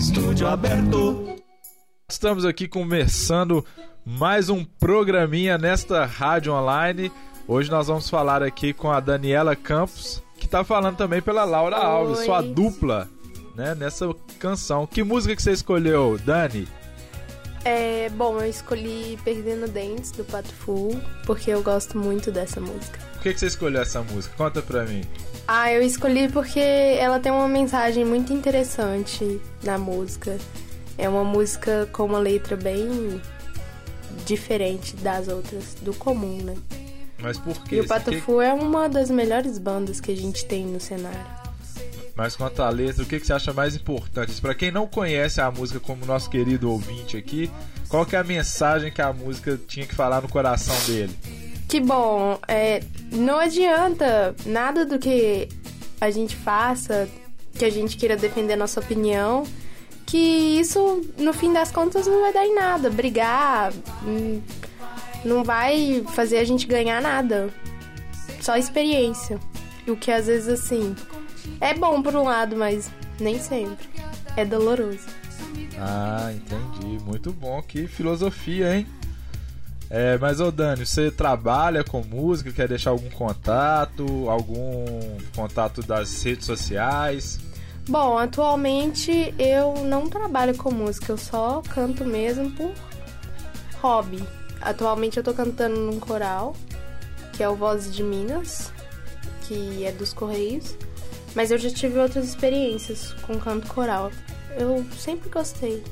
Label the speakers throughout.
Speaker 1: estúdio aberto.
Speaker 2: Estamos aqui começando mais um programinha nesta rádio online. Hoje nós vamos falar aqui com a Daniela Campos, que está falando também pela Laura
Speaker 3: Oi.
Speaker 2: Alves, sua dupla, né, nessa canção. Que música que você escolheu, Dani?
Speaker 3: É, bom, eu escolhi Perdendo Dentes do Pato Fu, porque eu gosto muito dessa música.
Speaker 2: Por que, que você escolheu essa música? Conta pra mim.
Speaker 3: Ah, eu escolhi porque ela tem uma mensagem muito interessante na música. É uma música com uma letra bem diferente das outras, do comum, né?
Speaker 2: Mas por quê?
Speaker 3: E o Pato
Speaker 2: que-
Speaker 3: é uma das melhores bandas que a gente tem no cenário.
Speaker 2: Mas quanto à letra, o que, que você acha mais importante? Pra quem não conhece a música como nosso querido ouvinte aqui, qual que é a mensagem que a música tinha que falar no coração dele?
Speaker 3: Que bom, é, não adianta nada do que a gente faça, que a gente queira defender nossa opinião, que isso, no fim das contas, não vai dar em nada. Brigar hum, não vai fazer a gente ganhar nada. Só experiência. O que às vezes, assim, é bom por um lado, mas nem sempre. É doloroso.
Speaker 2: Ah, entendi. Muito bom. Que filosofia, hein? É, mas ô Dani, você trabalha com música? Quer deixar algum contato? Algum contato das redes sociais?
Speaker 3: Bom, atualmente eu não trabalho com música, eu só canto mesmo por hobby. Atualmente eu tô cantando num coral, que é o Vozes de Minas, que é dos Correios. Mas eu já tive outras experiências com canto coral. Eu sempre gostei.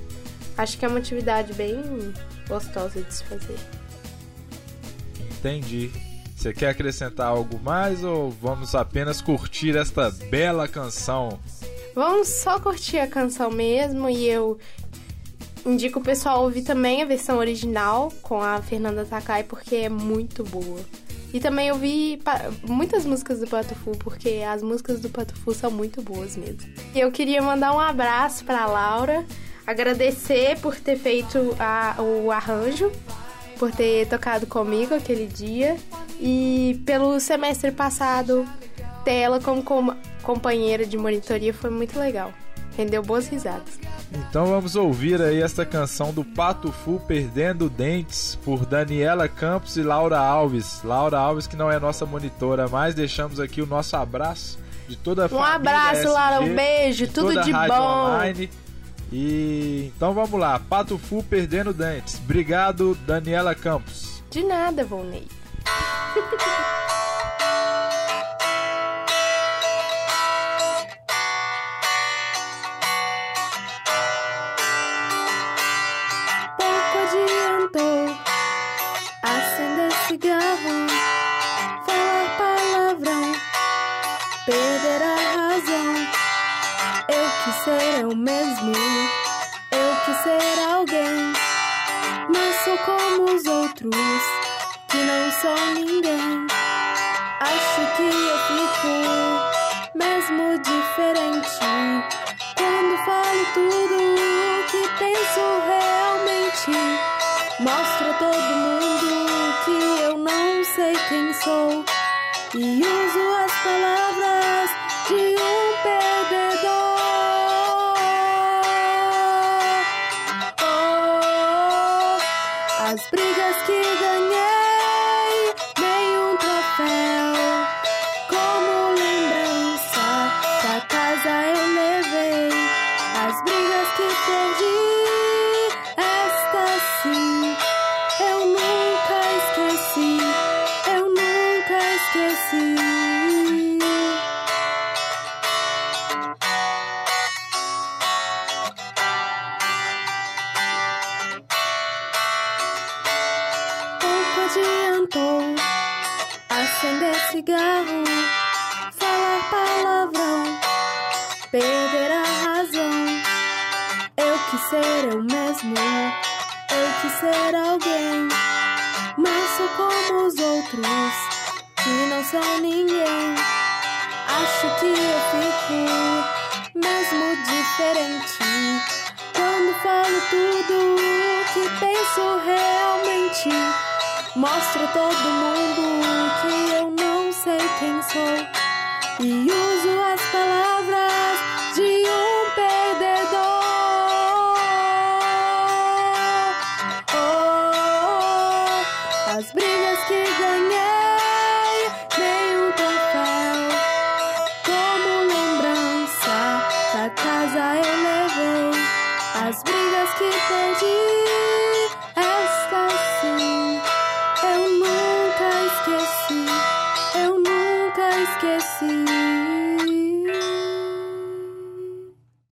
Speaker 3: Acho que é uma atividade bem gostosa de se fazer.
Speaker 2: Entendi. Você quer acrescentar algo mais ou vamos apenas curtir esta bela canção?
Speaker 3: Vamos só curtir a canção mesmo e eu indico o pessoal ouvir também a versão original com a Fernanda Takai porque é muito boa. E também ouvi muitas músicas do Patufu porque as músicas do Patufu são muito boas mesmo. E eu queria mandar um abraço pra Laura, agradecer por ter feito a- o arranjo, por ter tocado comigo aquele dia e pelo semestre passado ter ela como com- companheira de monitoria foi muito legal. Rendeu boas risadas.
Speaker 2: Então vamos ouvir aí esta canção do Pato Fu Perdendo Dentes por Daniela Campos e Laura Alves. Laura Alves que não é nossa monitora, mas deixamos aqui o nosso abraço de toda a
Speaker 3: Um
Speaker 2: família
Speaker 3: abraço,
Speaker 2: SG,
Speaker 3: Laura, um beijo, tudo de bom.
Speaker 2: Online. E então vamos lá, Pato Fu Perdendo Dentes. Obrigado, Daniela Campos.
Speaker 3: De nada, Volney. eu mesmo, eu quis ser alguém. Mas sou como os outros, que não são ninguém. Acho que eu fico mesmo diferente quando falo tudo o que penso realmente. Mostro a todo mundo que eu não sei quem sou e uso as palavras de um Oh, as cigarro, falar palavrão, perder a razão. Eu quis ser eu mesmo, eu quis ser alguém, mas sou como os outros que não são ninguém. Acho que eu fico mesmo diferente quando falo tudo o que penso realmente. Mostro todo mundo que eu não sei quem sou. E uso as palavras